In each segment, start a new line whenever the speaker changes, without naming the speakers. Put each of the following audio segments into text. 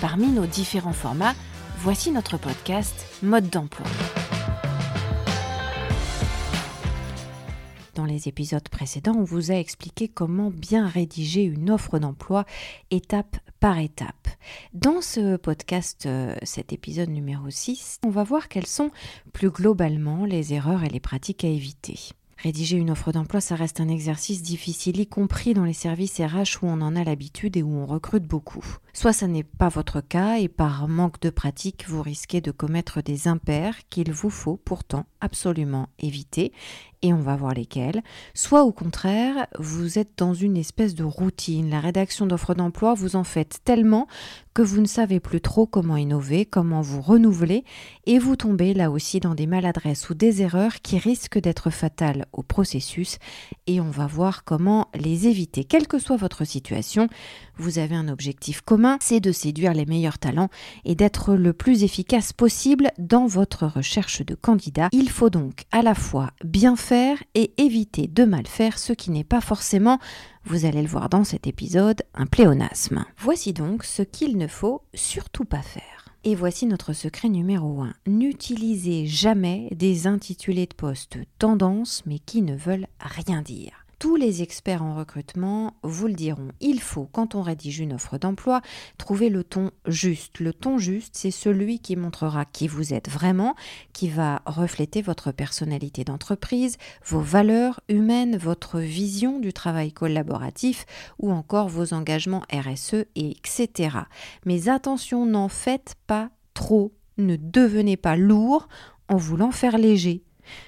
Parmi nos différents formats, voici notre podcast Mode d'emploi. Dans les épisodes précédents, on vous a expliqué comment bien rédiger une offre d'emploi étape par étape. Dans ce podcast, euh, cet épisode numéro 6, on va voir quelles sont plus globalement les erreurs et les pratiques à éviter. Rédiger une offre d'emploi, ça reste un exercice difficile, y compris dans les services RH où on en a l'habitude et où on recrute beaucoup. Soit ça n'est pas votre cas et par manque de pratique, vous risquez de commettre des impairs qu'il vous faut pourtant absolument éviter et on va voir lesquels. Soit au contraire, vous êtes dans une espèce de routine. La rédaction d'offres d'emploi, vous en faites tellement que vous ne savez plus trop comment innover, comment vous renouveler, et vous tombez là aussi dans des maladresses ou des erreurs qui risquent d'être fatales au processus, et on va voir comment les éviter. Quelle que soit votre situation, vous avez un objectif commun, c'est de séduire les meilleurs talents et d'être le plus efficace possible dans votre recherche de candidats. Il faut donc à la fois bien faire et éviter de mal faire, ce qui n'est pas forcément vous allez le voir dans cet épisode, un pléonasme. Voici donc ce qu'il ne faut surtout pas faire. Et voici notre secret numéro 1. N'utilisez jamais des intitulés de poste tendance mais qui ne veulent rien dire tous les experts en recrutement vous le diront. Il faut, quand on rédige une offre d'emploi, trouver le ton juste. Le ton juste, c'est celui qui montrera qui vous êtes vraiment, qui va refléter votre personnalité d'entreprise, vos valeurs humaines, votre vision du travail collaboratif ou encore vos engagements RSE, etc. Mais attention, n'en faites pas trop. Ne devenez pas lourd en voulant faire léger.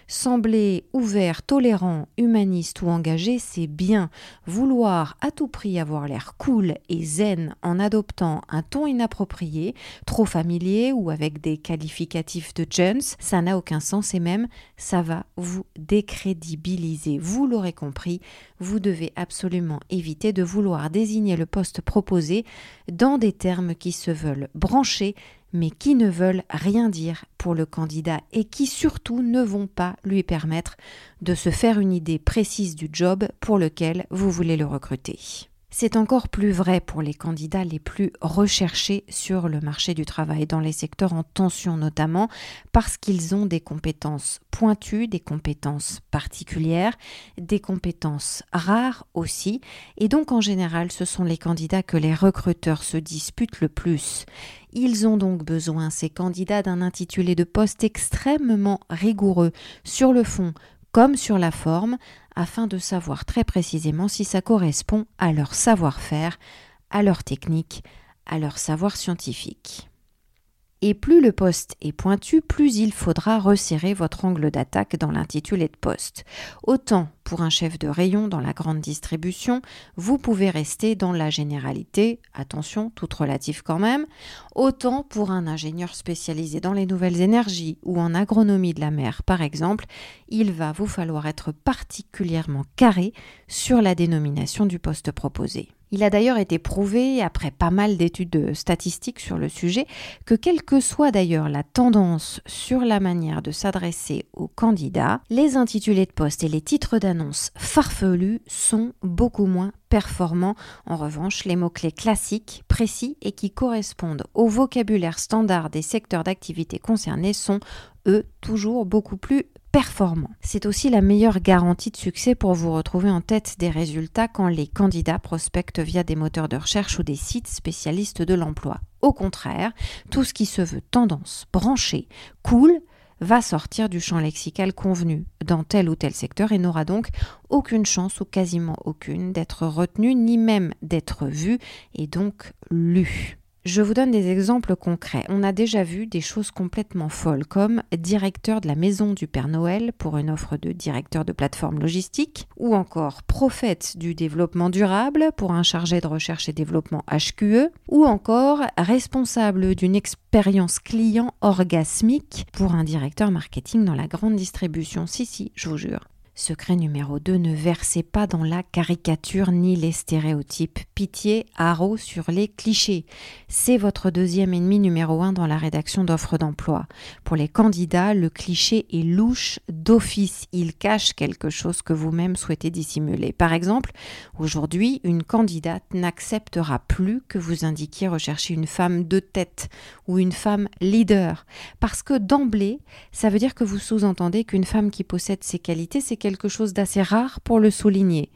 Sembler ouvert, tolérant, humaniste ou engagé, c'est bien. Vouloir à tout prix avoir l'air cool et zen en adoptant un ton inapproprié, trop familier ou avec des qualificatifs de Jones, ça n'a aucun sens et même ça va vous décrédibiliser. Vous l'aurez compris, vous devez absolument éviter de vouloir désigner le poste proposé dans des termes qui se veulent branchés mais qui ne veulent rien dire pour le candidat et qui surtout ne vont pas lui permettre de se faire une idée précise du job pour lequel vous voulez le recruter. C'est encore plus vrai pour les candidats les plus recherchés sur le marché du travail, dans les secteurs en tension notamment, parce qu'ils ont des compétences pointues, des compétences particulières, des compétences rares aussi, et donc en général ce sont les candidats que les recruteurs se disputent le plus. Ils ont donc besoin, ces candidats, d'un intitulé de poste extrêmement rigoureux sur le fond comme sur la forme, afin de savoir très précisément si ça correspond à leur savoir-faire, à leur technique, à leur savoir scientifique. Et plus le poste est pointu, plus il faudra resserrer votre angle d'attaque dans l'intitulé de poste. Autant pour un chef de rayon dans la grande distribution, vous pouvez rester dans la généralité, attention, toute relative quand même, autant pour un ingénieur spécialisé dans les nouvelles énergies ou en agronomie de la mer par exemple, il va vous falloir être particulièrement carré sur la dénomination du poste proposé. Il a d'ailleurs été prouvé, après pas mal d'études statistiques sur le sujet, que quelle que soit d'ailleurs la tendance sur la manière de s'adresser aux candidats, les intitulés de poste et les titres d'annonce farfelus sont beaucoup moins performants. En revanche, les mots-clés classiques, précis et qui correspondent au vocabulaire standard des secteurs d'activité concernés sont, eux, toujours beaucoup plus C'est aussi la meilleure garantie de succès pour vous retrouver en tête des résultats quand les candidats prospectent via des moteurs de recherche ou des sites spécialistes de l'emploi. Au contraire, tout ce qui se veut tendance, branché, cool, va sortir du champ lexical convenu dans tel ou tel secteur et n'aura donc aucune chance ou quasiment aucune d'être retenu ni même d'être vu et donc lu. Je vous donne des exemples concrets. On a déjà vu des choses complètement folles comme directeur de la maison du Père Noël pour une offre de directeur de plateforme logistique ou encore prophète du développement durable pour un chargé de recherche et développement HQE ou encore responsable d'une expérience client orgasmique pour un directeur marketing dans la grande distribution. Si, si, je vous jure. Secret numéro 2, ne versez pas dans la caricature ni les stéréotypes. Pitié, haro sur les clichés. C'est votre deuxième ennemi numéro 1 dans la rédaction d'offres d'emploi. Pour les candidats, le cliché est louche d'office. Il cache quelque chose que vous-même souhaitez dissimuler. Par exemple, aujourd'hui, une candidate n'acceptera plus que vous indiquiez rechercher une femme de tête ou une femme leader. Parce que d'emblée, ça veut dire que vous sous-entendez qu'une femme qui possède ces qualités, c'est quelque chose d'assez rare pour le souligner.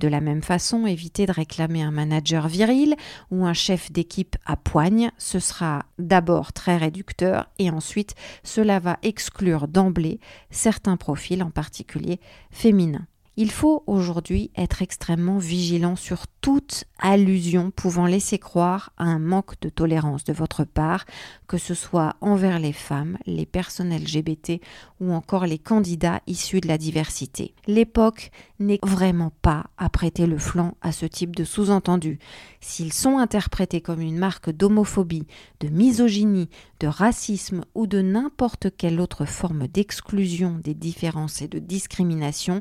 De la même façon, évitez de réclamer un manager viril ou un chef d'équipe à poigne. Ce sera d'abord très réducteur et ensuite cela va exclure d'emblée certains profils, en particulier féminins. Il faut aujourd'hui être extrêmement vigilant sur toute allusion pouvant laisser croire à un manque de tolérance de votre part, que ce soit envers les femmes, les personnes LGBT ou encore les candidats issus de la diversité. L'époque n'est vraiment pas à prêter le flanc à ce type de sous-entendus. S'ils sont interprétés comme une marque d'homophobie, de misogynie, de racisme ou de n'importe quelle autre forme d'exclusion des différences et de discrimination,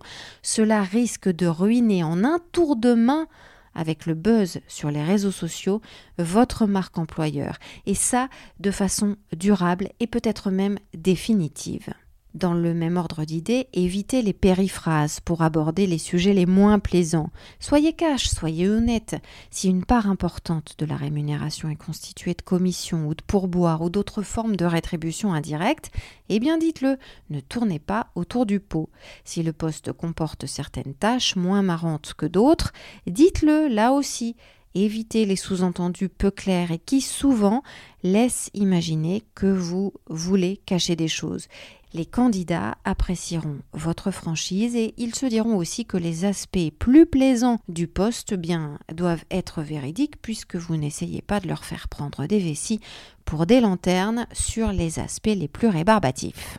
risque de ruiner en un tour de main avec le buzz sur les réseaux sociaux votre marque employeur, et ça de façon durable et peut-être même définitive. Dans le même ordre d'idées, évitez les périphrases pour aborder les sujets les moins plaisants. Soyez cash, soyez honnête. Si une part importante de la rémunération est constituée de commissions ou de pourboires ou d'autres formes de rétribution indirecte, eh bien dites-le, ne tournez pas autour du pot. Si le poste comporte certaines tâches moins marrantes que d'autres, dites-le là aussi. Évitez les sous-entendus peu clairs et qui souvent laissent imaginer que vous voulez cacher des choses. Les candidats apprécieront votre franchise et ils se diront aussi que les aspects plus plaisants du poste bien doivent être véridiques puisque vous n'essayez pas de leur faire prendre des vessies pour des lanternes sur les aspects les plus rébarbatifs.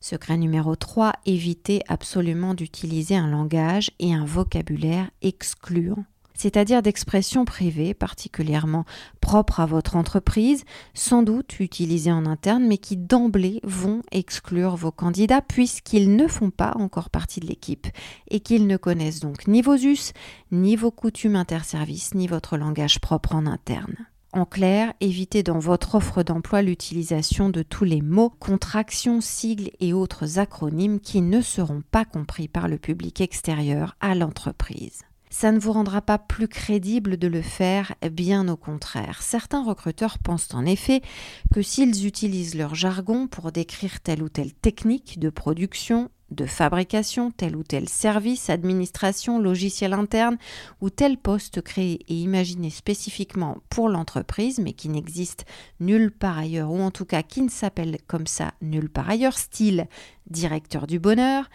Secret numéro 3, évitez absolument d'utiliser un langage et un vocabulaire excluant c'est-à-dire d'expressions privées particulièrement propres à votre entreprise, sans doute utilisées en interne, mais qui d'emblée vont exclure vos candidats puisqu'ils ne font pas encore partie de l'équipe et qu'ils ne connaissent donc ni vos us, ni vos coutumes interservices, ni votre langage propre en interne. En clair, évitez dans votre offre d'emploi l'utilisation de tous les mots, contractions, sigles et autres acronymes qui ne seront pas compris par le public extérieur à l'entreprise ça ne vous rendra pas plus crédible de le faire, bien au contraire. Certains recruteurs pensent en effet que s'ils utilisent leur jargon pour décrire telle ou telle technique de production, de fabrication, tel ou tel service, administration, logiciel interne ou tel poste créé et imaginé spécifiquement pour l'entreprise mais qui n'existe nulle part ailleurs ou en tout cas qui ne s'appelle comme ça nulle part ailleurs, style directeur du bonheur,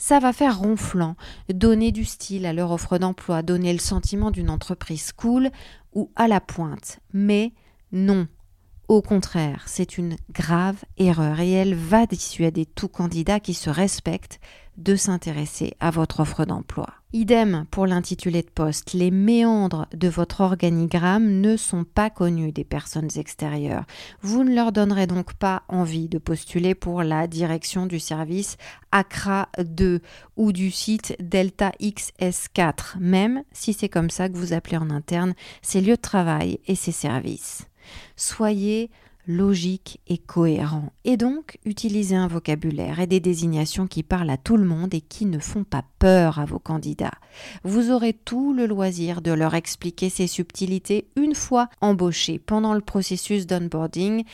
ça va faire ronflant, donner du style à leur offre d'emploi, donner le sentiment d'une entreprise cool ou à la pointe. Mais non, au contraire, c'est une grave erreur et elle va dissuader tout candidat qui se respecte de s'intéresser à votre offre d'emploi. Idem pour l'intitulé de poste, les méandres de votre organigramme ne sont pas connus des personnes extérieures. Vous ne leur donnerez donc pas envie de postuler pour la direction du service ACRA 2 ou du site Delta XS4, même si c'est comme ça que vous appelez en interne ces lieux de travail et ces services. Soyez logique et cohérent, et donc utiliser un vocabulaire et des désignations qui parlent à tout le monde et qui ne font pas peur à vos candidats. Vous aurez tout le loisir de leur expliquer ces subtilités une fois embauchés pendant le processus d'onboarding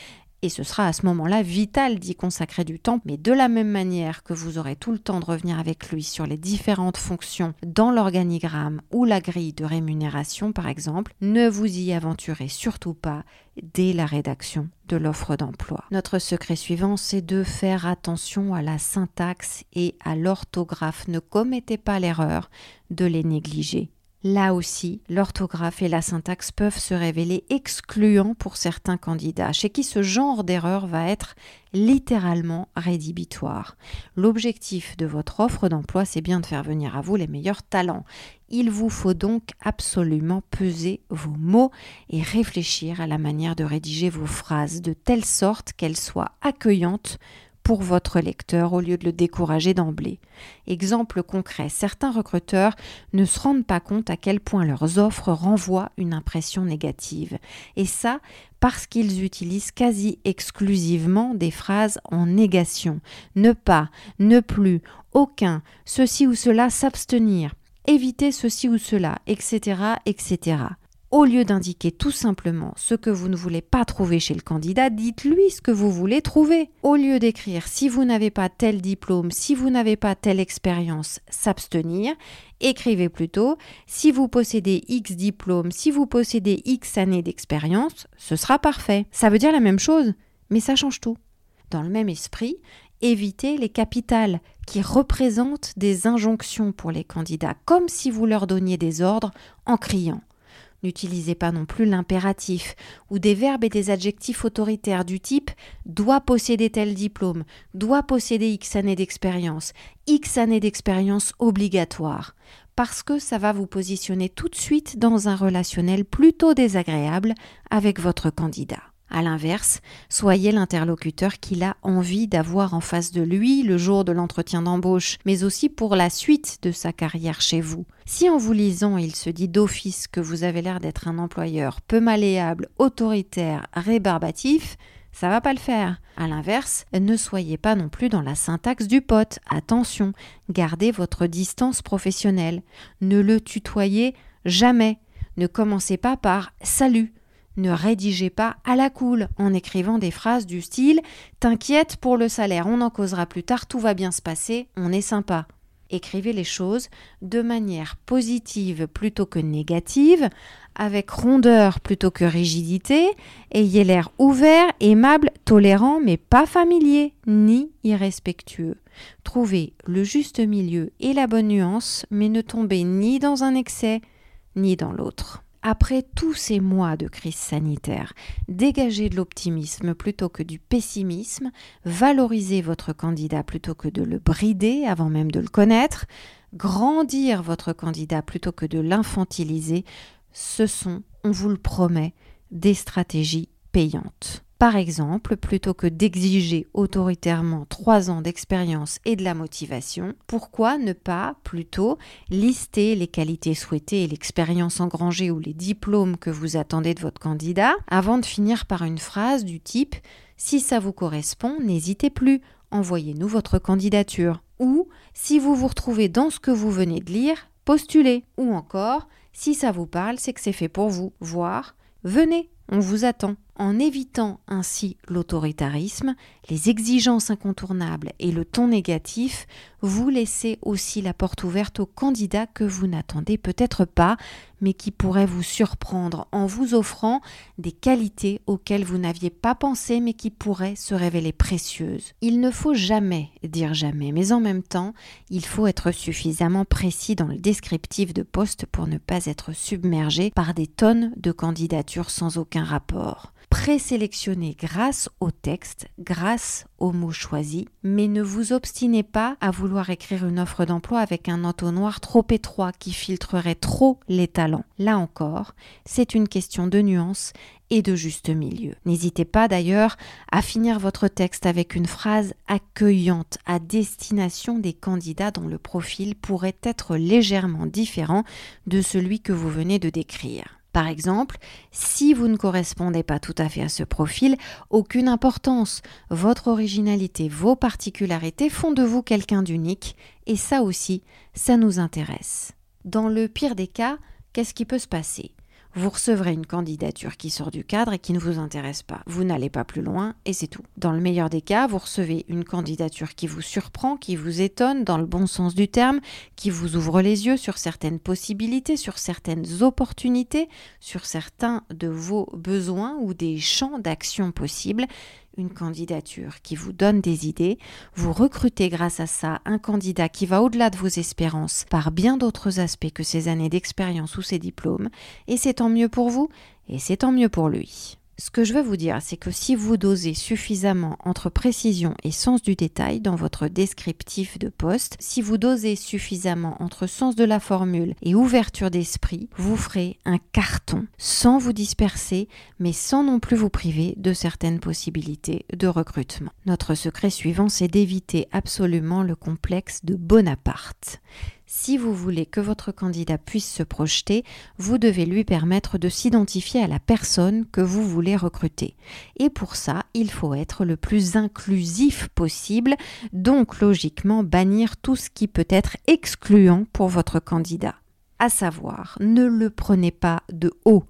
et ce sera à ce moment-là vital d'y consacrer du temps, mais de la même manière que vous aurez tout le temps de revenir avec lui sur les différentes fonctions dans l'organigramme ou la grille de rémunération par exemple, ne vous y aventurez surtout pas dès la rédaction de l'offre d'emploi. Notre secret suivant, c'est de faire attention à la syntaxe et à l'orthographe. Ne commettez pas l'erreur de les négliger Là aussi, l'orthographe et la syntaxe peuvent se révéler excluants pour certains candidats, chez qui ce genre d'erreur va être littéralement rédhibitoire. L'objectif de votre offre d'emploi, c'est bien de faire venir à vous les meilleurs talents. Il vous faut donc absolument peser vos mots et réfléchir à la manière de rédiger vos phrases de telle sorte qu'elles soient accueillantes pour votre lecteur au lieu de le décourager d'emblée. Exemple concret, certains recruteurs ne se rendent pas compte à quel point leurs offres renvoient une impression négative. Et ça, parce qu'ils utilisent quasi exclusivement des phrases en négation. Ne pas, ne plus, aucun, ceci ou cela, s'abstenir, éviter ceci ou cela, etc., etc. Au lieu d'indiquer tout simplement ce que vous ne voulez pas trouver chez le candidat, dites-lui ce que vous voulez trouver. Au lieu d'écrire si vous n'avez pas tel diplôme, si vous n'avez pas telle expérience, s'abstenir, écrivez plutôt si vous possédez X diplômes, si vous possédez X années d'expérience, ce sera parfait. Ça veut dire la même chose, mais ça change tout. Dans le même esprit, évitez les capitales qui représentent des injonctions pour les candidats, comme si vous leur donniez des ordres en criant. N'utilisez pas non plus l'impératif ou des verbes et des adjectifs autoritaires du type doit posséder tel diplôme, doit posséder X années d'expérience, X années d'expérience obligatoire, parce que ça va vous positionner tout de suite dans un relationnel plutôt désagréable avec votre candidat. À l'inverse, soyez l'interlocuteur qu'il a envie d'avoir en face de lui le jour de l'entretien d'embauche, mais aussi pour la suite de sa carrière chez vous. Si en vous lisant il se dit d'office que vous avez l'air d'être un employeur peu malléable, autoritaire, rébarbatif, ça va pas le faire. À l'inverse, ne soyez pas non plus dans la syntaxe du pote. Attention, gardez votre distance professionnelle. Ne le tutoyez jamais. Ne commencez pas par salut ne rédigez pas à la cool en écrivant des phrases du style T'inquiète pour le salaire, on en causera plus tard, tout va bien se passer, on est sympa. Écrivez les choses de manière positive plutôt que négative, avec rondeur plutôt que rigidité, ayez l'air ouvert, aimable, tolérant, mais pas familier ni irrespectueux. Trouvez le juste milieu et la bonne nuance, mais ne tombez ni dans un excès ni dans l'autre. Après tous ces mois de crise sanitaire, dégagez de l'optimisme plutôt que du pessimisme, valorisez votre candidat plutôt que de le brider avant même de le connaître, grandir votre candidat plutôt que de l'infantiliser, ce sont, on vous le promet, des stratégies payantes. Par exemple, plutôt que d'exiger autoritairement trois ans d'expérience et de la motivation, pourquoi ne pas plutôt lister les qualités souhaitées et l'expérience engrangée ou les diplômes que vous attendez de votre candidat avant de finir par une phrase du type Si ça vous correspond, n'hésitez plus, envoyez-nous votre candidature. Ou si vous vous retrouvez dans ce que vous venez de lire, postulez. Ou encore, si ça vous parle, c'est que c'est fait pour vous. Voire, venez, on vous attend. En évitant ainsi l'autoritarisme, les exigences incontournables et le ton négatif, vous laissez aussi la porte ouverte aux candidats que vous n'attendez peut-être pas, mais qui pourraient vous surprendre en vous offrant des qualités auxquelles vous n'aviez pas pensé, mais qui pourraient se révéler précieuses. Il ne faut jamais dire jamais, mais en même temps, il faut être suffisamment précis dans le descriptif de poste pour ne pas être submergé par des tonnes de candidatures sans aucun rapport présélectionnez grâce au texte, grâce aux mots choisis, mais ne vous obstinez pas à vouloir écrire une offre d'emploi avec un entonnoir trop étroit qui filtrerait trop les talents. Là encore, c'est une question de nuance et de juste milieu. N'hésitez pas d'ailleurs à finir votre texte avec une phrase accueillante à destination des candidats dont le profil pourrait être légèrement différent de celui que vous venez de décrire. Par exemple, si vous ne correspondez pas tout à fait à ce profil, aucune importance. Votre originalité, vos particularités font de vous quelqu'un d'unique et ça aussi, ça nous intéresse. Dans le pire des cas, qu'est-ce qui peut se passer? Vous recevrez une candidature qui sort du cadre et qui ne vous intéresse pas. Vous n'allez pas plus loin et c'est tout. Dans le meilleur des cas, vous recevez une candidature qui vous surprend, qui vous étonne dans le bon sens du terme, qui vous ouvre les yeux sur certaines possibilités, sur certaines opportunités, sur certains de vos besoins ou des champs d'action possibles une candidature qui vous donne des idées, vous recrutez grâce à ça un candidat qui va au-delà de vos espérances par bien d'autres aspects que ses années d'expérience ou ses diplômes, et c'est tant mieux pour vous, et c'est tant mieux pour lui. Ce que je veux vous dire, c'est que si vous dosez suffisamment entre précision et sens du détail dans votre descriptif de poste, si vous dosez suffisamment entre sens de la formule et ouverture d'esprit, vous ferez un carton sans vous disperser, mais sans non plus vous priver de certaines possibilités de recrutement. Notre secret suivant, c'est d'éviter absolument le complexe de Bonaparte. Si vous voulez que votre candidat puisse se projeter, vous devez lui permettre de s'identifier à la personne que vous voulez recruter. Et pour ça, il faut être le plus inclusif possible, donc logiquement bannir tout ce qui peut être excluant pour votre candidat. À savoir, ne le prenez pas de haut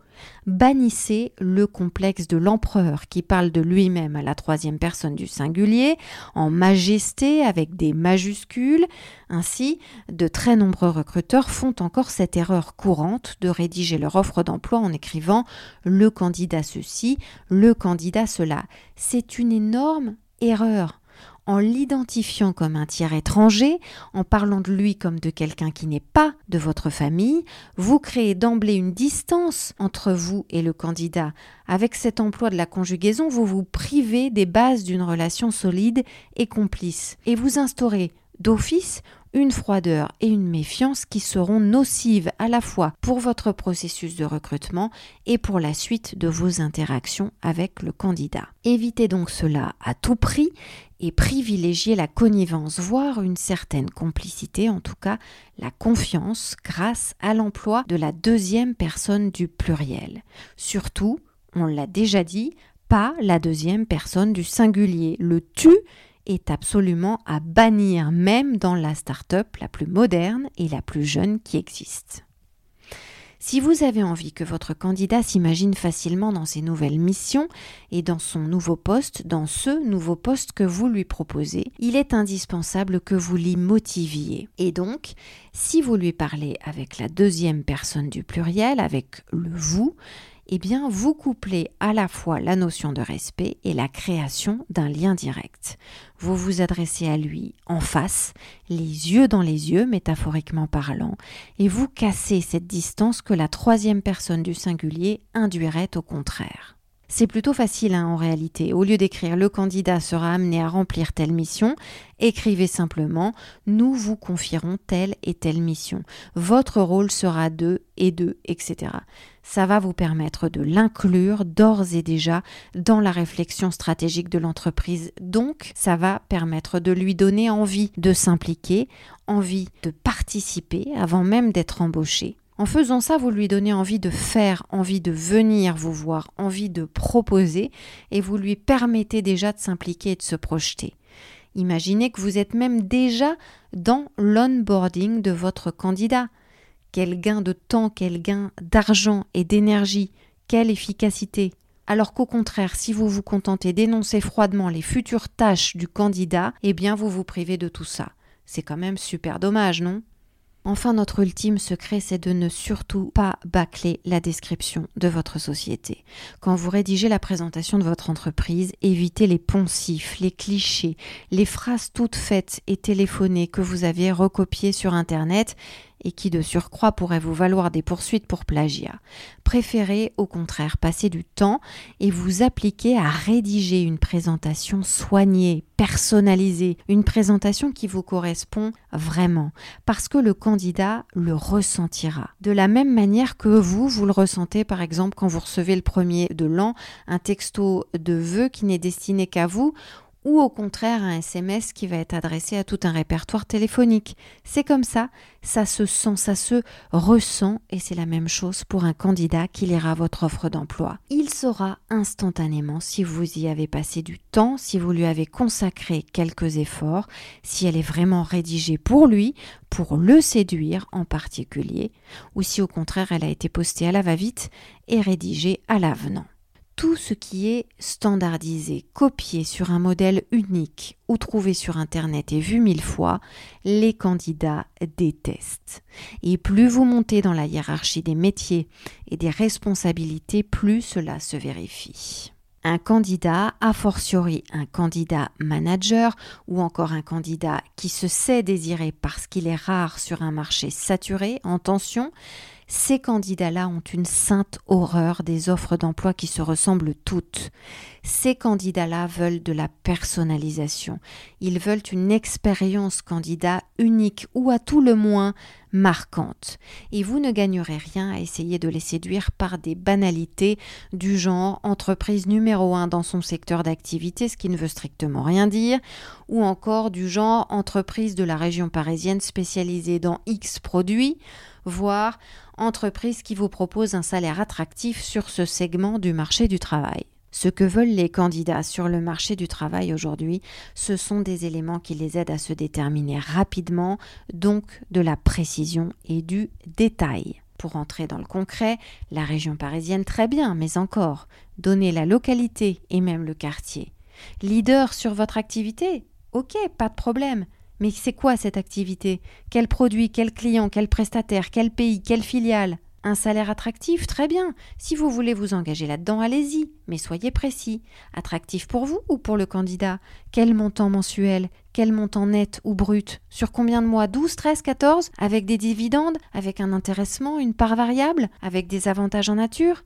Bannissez le complexe de l'empereur qui parle de lui-même à la troisième personne du singulier, en majesté avec des majuscules. Ainsi, de très nombreux recruteurs font encore cette erreur courante de rédiger leur offre d'emploi en écrivant le candidat ceci, le candidat cela. C'est une énorme erreur en l'identifiant comme un tiers étranger, en parlant de lui comme de quelqu'un qui n'est pas de votre famille, vous créez d'emblée une distance entre vous et le candidat. Avec cet emploi de la conjugaison, vous vous privez des bases d'une relation solide et complice, et vous instaurez d'office une froideur et une méfiance qui seront nocives à la fois pour votre processus de recrutement et pour la suite de vos interactions avec le candidat. Évitez donc cela à tout prix et privilégiez la connivence, voire une certaine complicité, en tout cas la confiance grâce à l'emploi de la deuxième personne du pluriel. Surtout, on l'a déjà dit, pas la deuxième personne du singulier. Le tu est absolument à bannir même dans la start-up la plus moderne et la plus jeune qui existe. Si vous avez envie que votre candidat s'imagine facilement dans ses nouvelles missions et dans son nouveau poste, dans ce nouveau poste que vous lui proposez, il est indispensable que vous l'y motiviez. Et donc, si vous lui parlez avec la deuxième personne du pluriel, avec le vous, eh bien, vous couplez à la fois la notion de respect et la création d'un lien direct. Vous vous adressez à lui en face, les yeux dans les yeux, métaphoriquement parlant, et vous cassez cette distance que la troisième personne du singulier induirait au contraire. C'est plutôt facile hein, en réalité. Au lieu d'écrire le candidat sera amené à remplir telle mission, écrivez simplement nous vous confierons telle et telle mission. Votre rôle sera de et de, etc. Ça va vous permettre de l'inclure d'ores et déjà dans la réflexion stratégique de l'entreprise. Donc, ça va permettre de lui donner envie de s'impliquer, envie de participer avant même d'être embauché. En faisant ça, vous lui donnez envie de faire, envie de venir vous voir, envie de proposer, et vous lui permettez déjà de s'impliquer et de se projeter. Imaginez que vous êtes même déjà dans l'onboarding de votre candidat. Quel gain de temps, quel gain d'argent et d'énergie, quelle efficacité. Alors qu'au contraire, si vous vous contentez d'énoncer froidement les futures tâches du candidat, eh bien vous vous privez de tout ça. C'est quand même super dommage, non? Enfin, notre ultime secret, c'est de ne surtout pas bâcler la description de votre société. Quand vous rédigez la présentation de votre entreprise, évitez les poncifs, les clichés, les phrases toutes faites et téléphonées que vous avez recopiées sur Internet et qui de surcroît pourraient vous valoir des poursuites pour plagiat. Préférez au contraire passer du temps et vous appliquer à rédiger une présentation soignée, personnalisée, une présentation qui vous correspond vraiment, parce que le candidat le ressentira. De la même manière que vous, vous le ressentez par exemple quand vous recevez le premier de l'an un texto de vœux qui n'est destiné qu'à vous ou au contraire un SMS qui va être adressé à tout un répertoire téléphonique. C'est comme ça, ça se sent, ça se ressent et c'est la même chose pour un candidat qui lira votre offre d'emploi. Il saura instantanément si vous y avez passé du temps, si vous lui avez consacré quelques efforts, si elle est vraiment rédigée pour lui, pour le séduire en particulier, ou si au contraire elle a été postée à la va-vite et rédigée à l'avenant tout ce qui est standardisé, copié sur un modèle unique ou trouvé sur Internet et vu mille fois, les candidats détestent. Et plus vous montez dans la hiérarchie des métiers et des responsabilités, plus cela se vérifie. Un candidat, a fortiori un candidat manager ou encore un candidat qui se sait désiré parce qu'il est rare sur un marché saturé, en tension, ces candidats-là ont une sainte horreur des offres d'emploi qui se ressemblent toutes. Ces candidats-là veulent de la personnalisation. Ils veulent une expérience candidat unique ou à tout le moins marquante. Et vous ne gagnerez rien à essayer de les séduire par des banalités du genre entreprise numéro un dans son secteur d'activité, ce qui ne veut strictement rien dire, ou encore du genre entreprise de la région parisienne spécialisée dans X produits, voire entreprise qui vous propose un salaire attractif sur ce segment du marché du travail. Ce que veulent les candidats sur le marché du travail aujourd'hui, ce sont des éléments qui les aident à se déterminer rapidement, donc de la précision et du détail. Pour entrer dans le concret, la région parisienne très bien, mais encore, donner la localité et même le quartier. Leader sur votre activité? Ok, pas de problème, mais c'est quoi cette activité? Quel produit, quel client, quel prestataire, quel pays, quelle filiale? Un salaire attractif? Très bien. Si vous voulez vous engager là-dedans, allez-y, mais soyez précis. Attractif pour vous ou pour le candidat? Quel montant mensuel? Quel montant net ou brut? Sur combien de mois? 12, 13, 14 Avec des dividendes? Avec un intéressement? Une part variable? Avec des avantages en nature?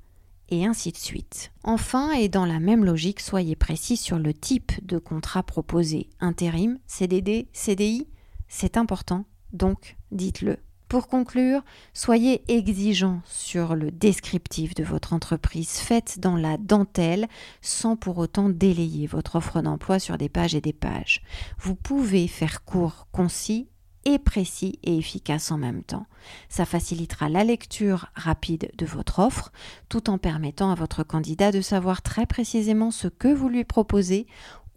Et ainsi de suite. Enfin, et dans la même logique, soyez précis sur le type de contrat proposé. Intérim, CDD, CDI, c'est important, donc dites-le. Pour conclure, soyez exigeant sur le descriptif de votre entreprise, faites dans la dentelle sans pour autant délayer votre offre d'emploi sur des pages et des pages. Vous pouvez faire court, concis et précis et efficace en même temps. Ça facilitera la lecture rapide de votre offre tout en permettant à votre candidat de savoir très précisément ce que vous lui proposez,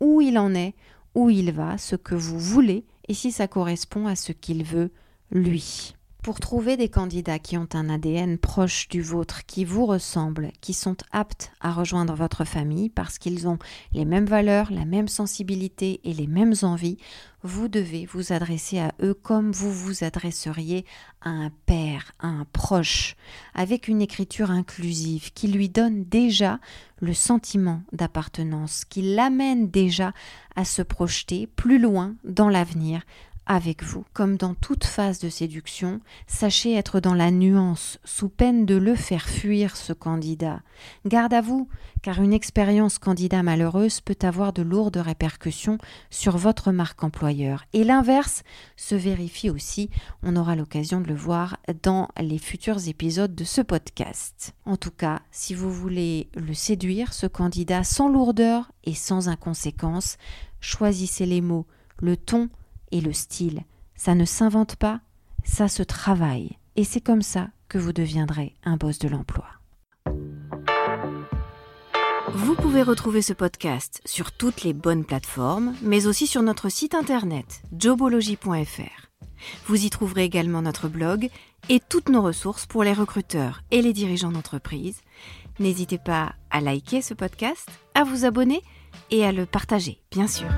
où il en est, où il va, ce que vous voulez et si ça correspond à ce qu'il veut lui. Pour trouver des candidats qui ont un ADN proche du vôtre, qui vous ressemblent, qui sont aptes à rejoindre votre famille parce qu'ils ont les mêmes valeurs, la même sensibilité et les mêmes envies, vous devez vous adresser à eux comme vous vous adresseriez à un père, à un proche, avec une écriture inclusive qui lui donne déjà le sentiment d'appartenance, qui l'amène déjà à se projeter plus loin dans l'avenir avec vous. Comme dans toute phase de séduction, sachez être dans la nuance, sous peine de le faire fuir ce candidat. Garde à vous, car une expérience candidat malheureuse peut avoir de lourdes répercussions sur votre marque employeur. Et l'inverse se vérifie aussi, on aura l'occasion de le voir dans les futurs épisodes de ce podcast. En tout cas, si vous voulez le séduire, ce candidat sans lourdeur et sans inconséquence, choisissez les mots, le ton, et le style. Ça ne s'invente pas, ça se travaille. Et c'est comme ça que vous deviendrez un boss de l'emploi. Vous pouvez retrouver ce podcast sur toutes les bonnes plateformes, mais aussi sur notre site internet jobology.fr. Vous y trouverez également notre blog et toutes nos ressources pour les recruteurs et les dirigeants d'entreprise. N'hésitez pas à liker ce podcast, à vous abonner et à le partager, bien sûr.